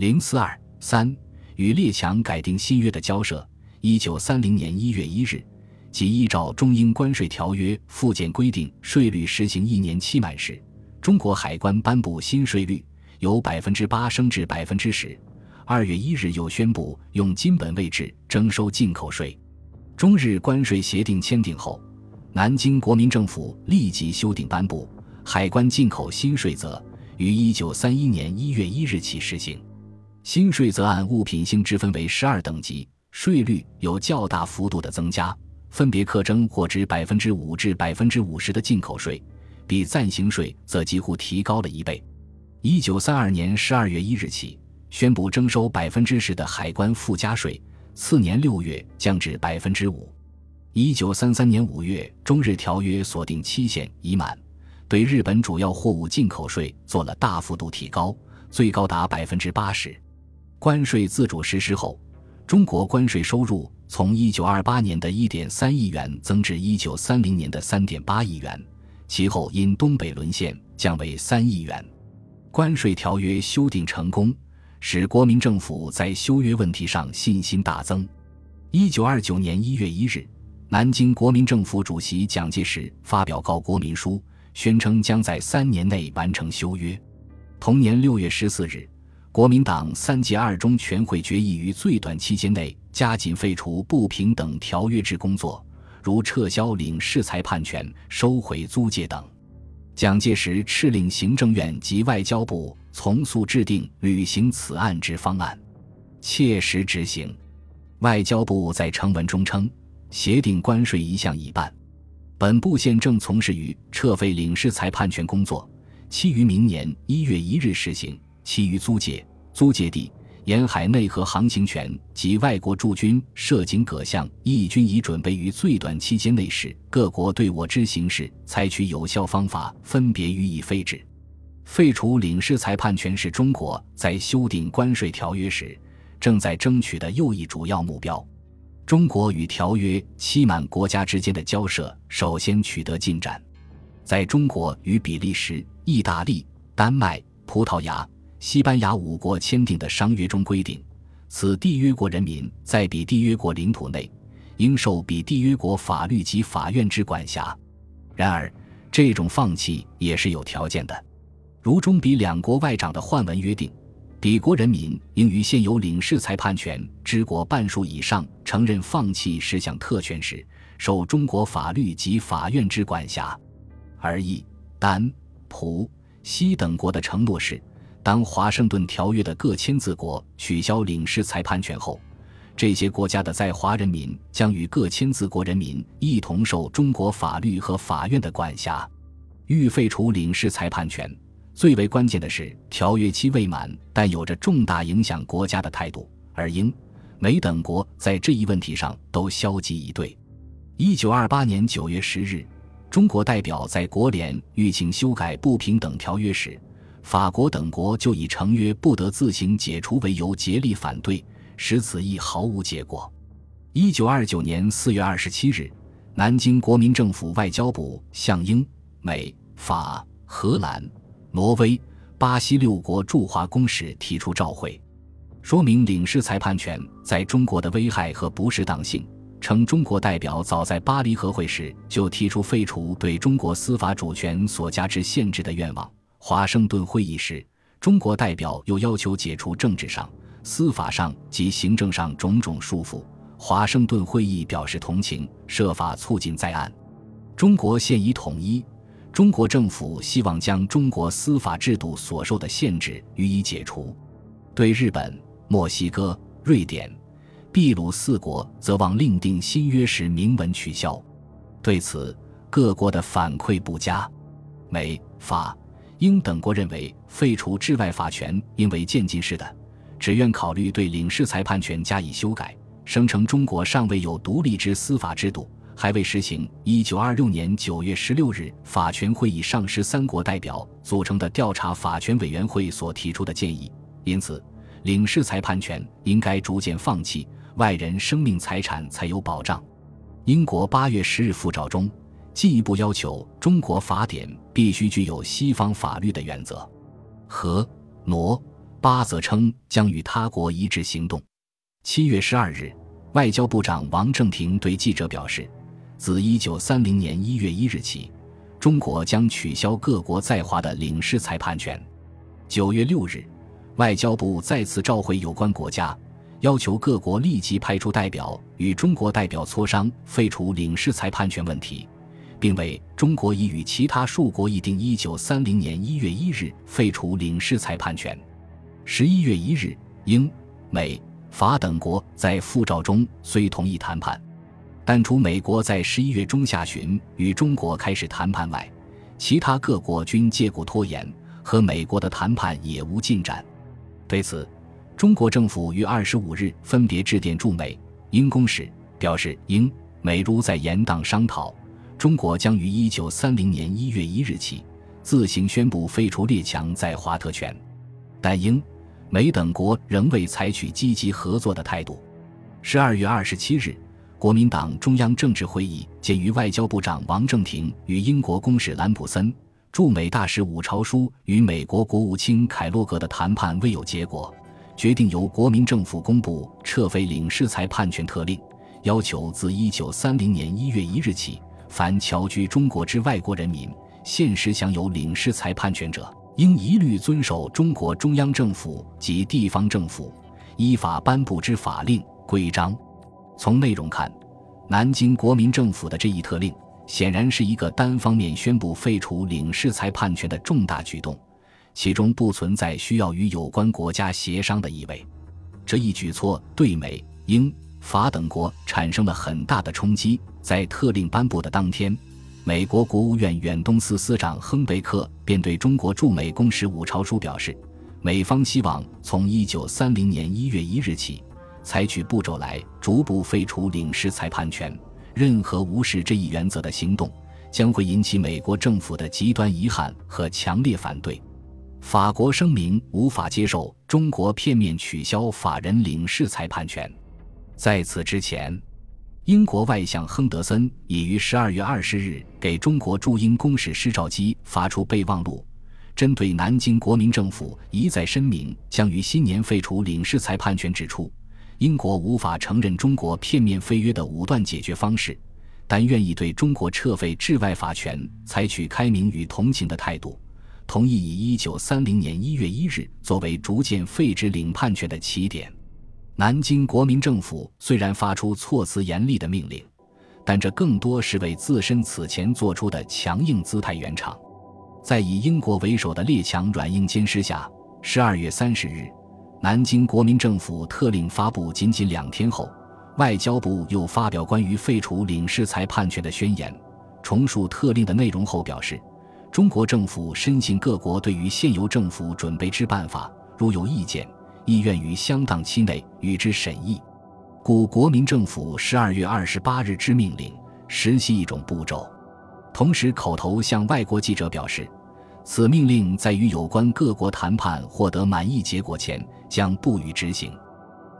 零四二三与列强改定新约的交涉。一九三零年一月一日，即依照中英关税条约附件规定，税率实行一年期满时，中国海关颁布新税率，由百分之八升至百分之十。二月一日又宣布用金本位制征收进口税。中日关税协定签订后，南京国民政府立即修订颁布海关进口新税则，于一九三一年一月一日起实行。新税则按物品性之分为十二等级，税率有较大幅度的增加，分别课征或值百分之五至百分之五十的进口税，比暂行税则几乎提高了一倍。一九三二年十二月一日起，宣布征收百分之十的海关附加税，次年六月降至百分之五。一九三三年五月，中日条约锁定期限已满，对日本主要货物进口税做了大幅度提高，最高达百分之八十。关税自主实施后，中国关税收入从一九二八年的一点三亿元增至一九三零年的三点八亿元，其后因东北沦陷降为三亿元。关税条约修订成功，使国民政府在修约问题上信心大增。一九二九年一月一日，南京国民政府主席蒋介石发表告国民书，宣称将在三年内完成修约。同年六月十四日。国民党三届二中全会决议于最短期间内加紧废除不平等条约制工作，如撤销领事裁判权、收回租界等。蒋介石敕令行政院及外交部从速制定履行此案之方案，切实执行。外交部在成文中称，协定关税一项已办，本部现正从事于撤废领事裁判权工作，期于明年一月一日实行。其余租界、租界地、沿海内河航行权及外国驻军涉警各项，义军已准备于最短期间内使各国对我之行事采取有效方法，分别予以废止。废除领事裁判权是中国在修订关税条约时正在争取的又一主要目标。中国与条约期满国家之间的交涉首先取得进展，在中国与比利时、意大利、丹麦、葡萄牙。西班牙五国签订的商约中规定，此缔约国人民在比缔约国领土内，应受比缔约国法律及法院之管辖。然而，这种放弃也是有条件的，如中比两国外长的换文约定，比国人民应于现有领事裁判权之国半数以上承认放弃十项特权时，受中国法律及法院之管辖。而意、丹、葡、西等国的承诺是。当华盛顿条约的各签字国取消领事裁判权后，这些国家的在华人民将与各签字国人民一同受中国法律和法院的管辖。欲废除领事裁判权，最为关键的是条约期未满但有着重大影响国家的态度，而英、美等国在这一问题上都消极以对。一九二八年九月十日，中国代表在国联欲请修改不平等条约时。法国等国就以成约不得自行解除为由竭力反对，使此亦毫无结果。一九二九年四月二十七日，南京国民政府外交部向英、美、法、荷兰、挪威、巴西六国驻华公使提出召回，说明领事裁判权在中国的危害和不适当性，称中国代表早在巴黎和会时就提出废除对中国司法主权所加之限制的愿望。华盛顿会议时，中国代表又要求解除政治上、司法上及行政上种种束缚。华盛顿会议表示同情，设法促进在案。中国现已统一，中国政府希望将中国司法制度所受的限制予以解除。对日本、墨西哥、瑞典、秘鲁四国，则望另定新约时明文取消。对此，各国的反馈不佳。美、法。英等国认为废除治外法权应为渐进式的，只愿考虑对领事裁判权加以修改，声称中国尚未有独立之司法制度，还未实行。一九二六年九月十六日，法权会议上十三国代表组成的调查法权委员会所提出的建议，因此领事裁判权应该逐渐放弃，外人生命财产才有保障。英国八月十日复照中。进一步要求中国法典必须具有西方法律的原则。和、挪、巴则称将与他国一致行动。七月十二日，外交部长王正廷对记者表示，自一九三零年一月一日起，中国将取消各国在华的领事裁判权。九月六日，外交部再次召回有关国家，要求各国立即派出代表与中国代表磋商废除领事裁判权问题。并为中国已与其他数国议定，一九三零年一月一日废除领事裁判权。十一月一日，英、美、法等国在复照中虽同意谈判，但除美国在十一月中下旬与中国开始谈判外，其他各国均借故拖延，和美国的谈判也无进展。对此，中国政府于二十五日分别致电驻美、英公使，表示英、美如在延宕商讨。中国将于一九三零年一月一日起自行宣布废除列强在华特权，但英、美等国仍未采取积极合作的态度。十二月二十七日，国民党中央政治会议鉴于外交部长王正廷与英国公使兰普森、驻美大使伍朝枢与美国国务卿凯洛格的谈判未有结果，决定由国民政府公布撤废领事裁判权特令，要求自一九三零年一月一日起。凡侨居中国之外国人民，现时享有领事裁判权者，应一律遵守中国中央政府及地方政府依法颁布之法令规章。从内容看，南京国民政府的这一特令，显然是一个单方面宣布废除领事裁判权的重大举动，其中不存在需要与有关国家协商的意味。这一举措对美、英。法等国产生了很大的冲击。在特令颁布的当天，美国国务院远东司司长亨贝克便对中国驻美公使伍朝枢表示，美方希望从一九三零年一月一日起，采取步骤来逐步废除领事裁判权。任何无视这一原则的行动，将会引起美国政府的极端遗憾和强烈反对。法国声明无法接受中国片面取消法人领事裁判权。在此之前，英国外相亨德森已于十二月二十日给中国驻英公使施肇基发出备忘录，针对南京国民政府一再声明将于新年废除领事裁判权，指出英国无法承认中国片面废约的武断解决方式，但愿意对中国撤废治外法权采取开明与同情的态度，同意以一九三零年一月一日作为逐渐废止领判权的起点。南京国民政府虽然发出措辞严厉的命令，但这更多是为自身此前做出的强硬姿态圆场。在以英国为首的列强软硬兼施下，十二月三十日，南京国民政府特令发布仅仅两天后，外交部又发表关于废除领事裁判权的宣言，重述特令的内容后表示，中国政府深信各国对于现由政府准备之办法，如有意见。意愿于相当期内与之审议，故国民政府十二月二十八日之命令实系一种步骤。同时，口头向外国记者表示，此命令在与有关各国谈判获得满意结果前将不予执行。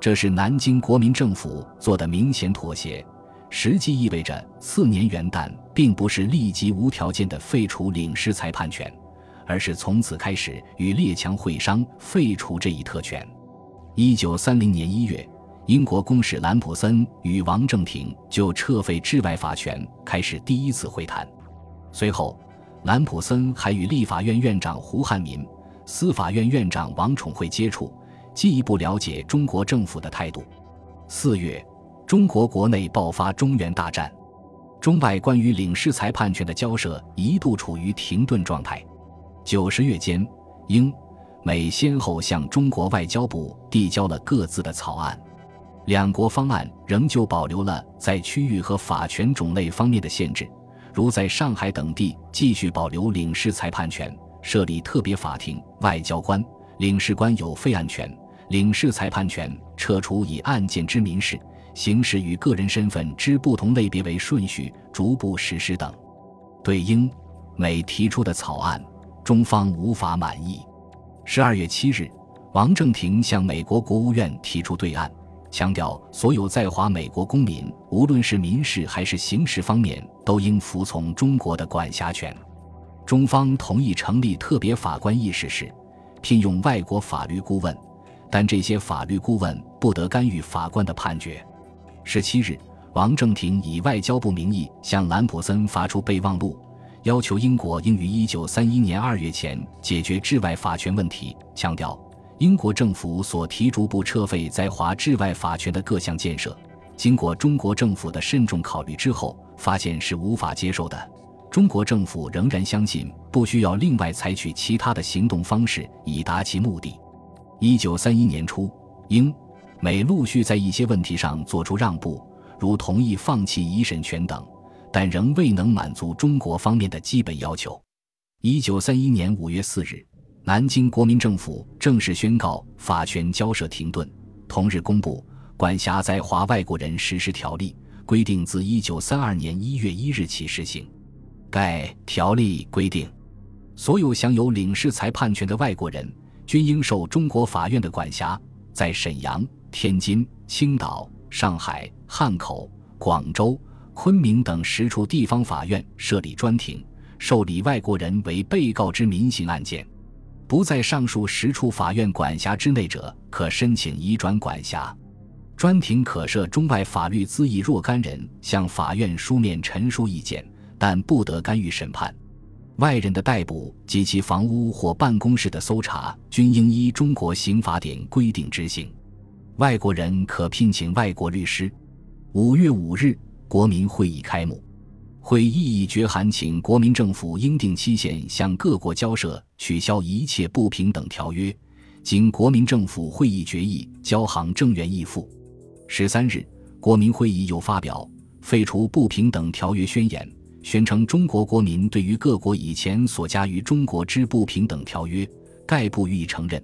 这是南京国民政府做的明显妥协，实际意味着次年元旦并不是立即无条件的废除领事裁判权，而是从此开始与列强会商废除这一特权。一九三零年一月，英国公使兰普森与王正廷就撤废治外法权开始第一次会谈。随后，兰普森还与立法院院长胡汉民、司法院院长王宠惠接触，进一步了解中国政府的态度。四月，中国国内爆发中原大战，中外关于领事裁判权的交涉一度处于停顿状态。九十月间，英。美先后向中国外交部递交了各自的草案，两国方案仍旧保留了在区域和法权种类方面的限制，如在上海等地继续保留领事裁判权，设立特别法庭，外交官、领事官有废案权，领事裁判权撤除以案件之民事、刑事与个人身份之不同类别为顺序逐步实施等。对英、美提出的草案，中方无法满意。十二月七日，王正廷向美国国务院提出对案，强调所有在华美国公民，无论是民事还是刑事方面，都应服从中国的管辖权。中方同意成立特别法官议事室，聘用外国法律顾问，但这些法律顾问不得干预法官的判决。十七日，王正廷以外交部名义向兰普森发出备忘录，要求英国应于一九三一年二月前解决治外法权问题，强调英国政府所提逐步撤废在华治外法权的各项建设，经过中国政府的慎重考虑之后，发现是无法接受的。中国政府仍然相信不需要另外采取其他的行动方式以达其目的。一九三一年初，英、美陆续在一些问题上做出让步，如同意放弃一审权等，但仍未能满足中国方面的基本要求。一九三一年五月四日，南京国民政府正式宣告法权交涉停顿。同日公布《管辖在华外国人实施条例》，规定自一九三二年一月一日起施行。该条例规定，所有享有领事裁判权的外国人均应受中国法院的管辖，在沈阳、天津、青岛、上海、汉口、广州、昆明等十处地方法院设立专庭，受理外国人为被告之民刑案件。不在上述十处法院管辖之内者，可申请移转管辖。专庭可设中外法律咨议若干人向法院书面陈述意见。但不得干预审判，外人的逮捕及其房屋或办公室的搜查均应依中国刑法典规定执行。外国人可聘请外国律师。五月五日，国民会议开幕，会议议决函请国民政府应定期限向各国交涉取消一切不平等条约。经国民政府会议决议，交行政院议复。十三日，国民会议又发表废除不平等条约宣言。宣称中国国民对于各国以前所加于中国之不平等条约，概不予以承认。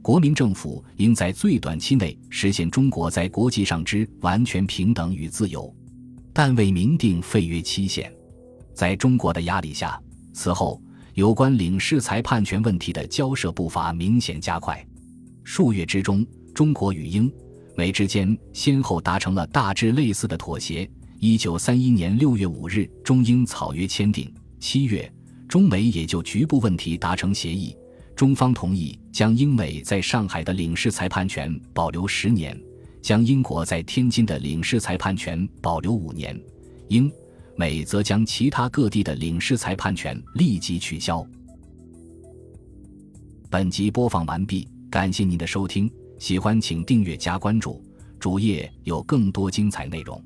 国民政府应在最短期内实现中国在国际上之完全平等与自由，但未明定废约期限。在中国的压力下，此后有关领事裁判权问题的交涉步伐明显加快。数月之中，中国与英、美之间先后达成了大致类似的妥协。一九三一年六月五日，中英草约签订。七月，中美也就局部问题达成协议。中方同意将英美在上海的领事裁判权保留十年，将英国在天津的领事裁判权保留五年。英美则将其他各地的领事裁判权立即取消。本集播放完毕，感谢您的收听，喜欢请订阅加关注，主页有更多精彩内容。